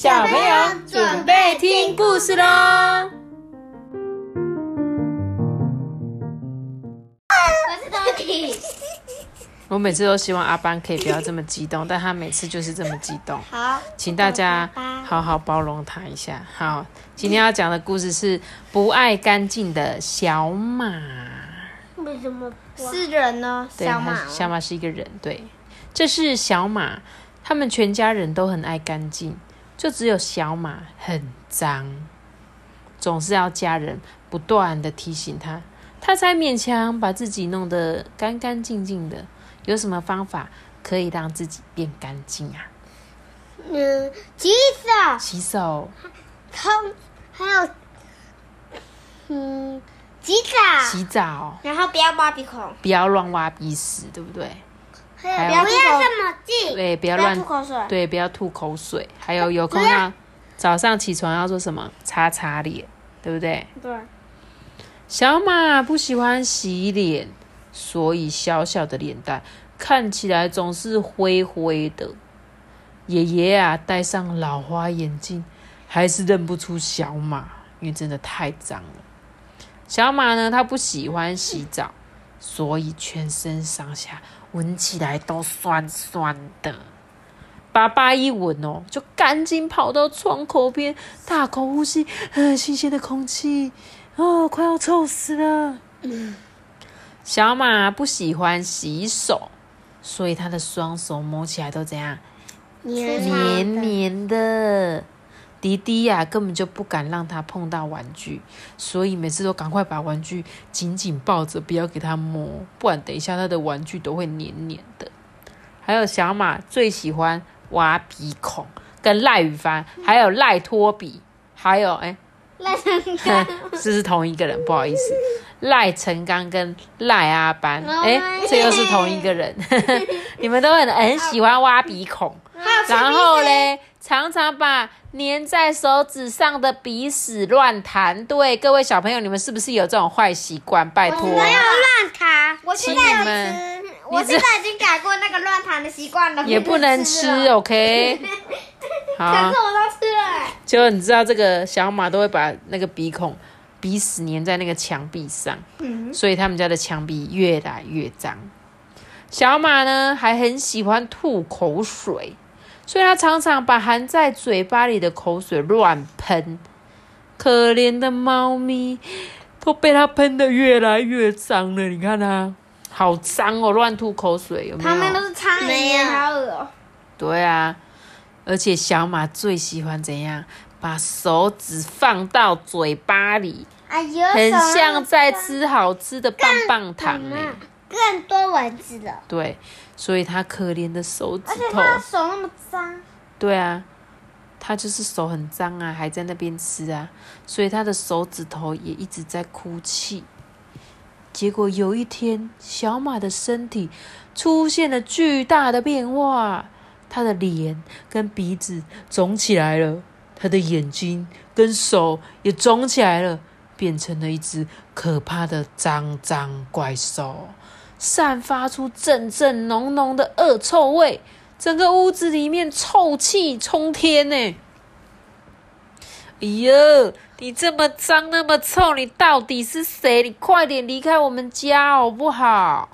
小朋友准备听故事喽！我是多迪。我每次都希望阿班可以不要这么激动，但他每次就是这么激动。好，请大家好好包容他一下。好，今天要讲的故事是不爱干净的小马。为什么是人呢？对，小马它，小马是一个人。对，这是小马，他们全家人都很爱干净，就只有小马很脏，总是要家人不断的提醒他，他才勉强把自己弄得干干净净的。有什么方法可以让自己变干净啊？嗯，洗手，洗手、冲，还有，嗯，洗澡，洗澡，然后不要挖鼻孔，不要乱挖鼻屎，对不对？还有不要这么近，对，不要乱吐口水，对，不要吐口水。还有有空要早上起床要做什么？擦擦脸，对不对？对，小马不喜欢洗脸，所以小小的脸蛋看起来总是灰灰的。爷爷啊，戴上老花眼镜，还是认不出小马，因为真的太脏了。小马呢，他不喜欢洗澡，所以全身上下闻起来都酸酸的。爸爸一闻哦，就赶紧跑到窗口边，大口呼吸，呃，新鲜的空气。哦，快要臭死了。小马不喜欢洗手，所以他的双手摸起来都怎样？黏黏黏的。迪迪呀、根本就不敢让他碰到玩具，所以每次都赶快把玩具紧紧抱着，不要给他摸，不然等一下他的玩具都会黏黏的。还有小马最喜欢挖鼻孔，跟赖宇凡，还有赖托比，还有哎。赖成刚，这是同一个人，不好意思，赖成刚跟赖阿班，哦哎、这又是同一个人，你们都很很喜欢挖鼻孔，然后嘞，常常把粘在手指上的鼻屎乱弹。对，各位小朋友，你们是不是有这种坏习惯？拜托，没有乱弹，我请现在你们吃，我现在已经改过那个乱弹的习惯了，也不能吃了，OK？好可是，我都吃了欸，结果你知道这个小马都会把那个鼻孔、鼻屎粘在那个墙壁上，嗯，所以他们家的墙壁越来越脏。小马呢还很喜欢吐口水，所以他常常把含在嘴巴里的口水乱喷。可怜的猫咪都被它喷得越来越脏了，你看它好脏哦，乱吐口水有没有？旁边都是苍蝇，好恶哦。对啊，而且小马最喜欢怎样？把手指放到嘴巴里，哎呦，很像在吃好吃的棒棒糖嗯哎。更多蚊子了，对，所以他可怜的手指而且头，他手那么脏，对啊，他就是手很脏啊，还在那边吃啊，所以他的手指头也一直在哭泣。结果有一天，小马的身体出现了巨大的变化，他的脸跟鼻子肿起来了，他的眼睛跟手也肿起来了，变成了一只可怕的脏脏怪兽，散发出阵阵浓浓的恶臭味，整个屋子里面臭气冲天呢。哎呦，你这么脏那么臭，你到底是谁？你快点离开我们家好不好？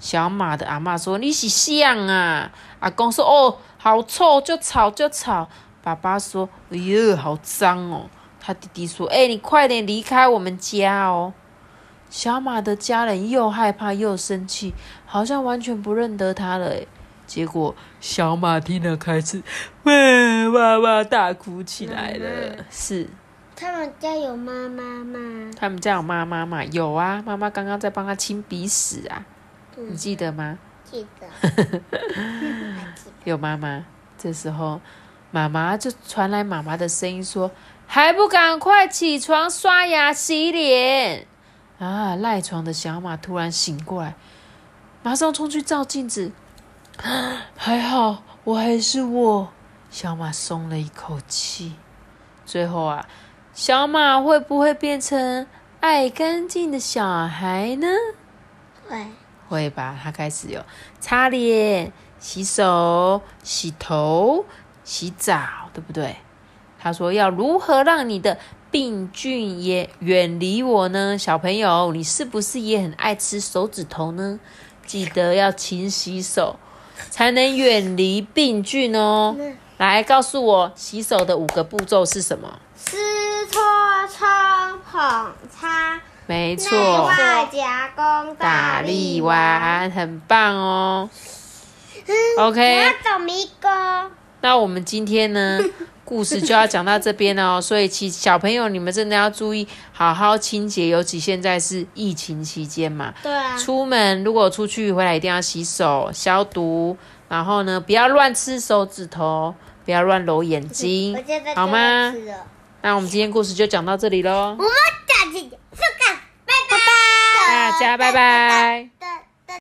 小马的阿妈说：“你是像啊。”阿公说：“哦，好臭，就吵就吵。”爸爸说：“哎呦，好脏哦。”他弟弟说：“哎、你快点离开我们家哦。”小马的家人又害怕又生气，好像完全不认得他了。哎，结果小马听了开始哇哇哇大哭起来了。是他们家有妈妈吗？他们家有妈妈吗？有啊，妈妈刚刚在帮他清鼻屎啊，你记得吗？记得，有妈妈。这时候，妈妈就传来妈妈的声音说：“还不赶快起床刷牙洗脸！”啊，赖床的小马突然醒过来，马上冲去照镜子。还好，我还是我。小马松了一口气。最后啊，小马会不会变成爱干净的小孩呢？会，会吧，他开始有擦脸、洗手、洗头、洗澡，对不对？他说要如何让你的病菌也远离我呢？小朋友，你是不是也很爱吃手指头呢？记得要勤洗手，才能远离病菌哦。来，告诉我洗手的五个步骤是什么？湿搓冲捧擦，内没错，外夹攻打力丸，很棒哦。我 OK。那我们今天呢，故事就要讲到这边了哦。所以，其小朋友你们真的要注意，好好清洁，尤其现在是疫情期间嘛。对啊，出门如果出去回来一定要洗手消毒，然后呢，不要乱吃手指头，不要乱揉眼睛 好吗那我们今天故事就讲到这里喽我，们下期见，拜拜，大家拜拜。拜。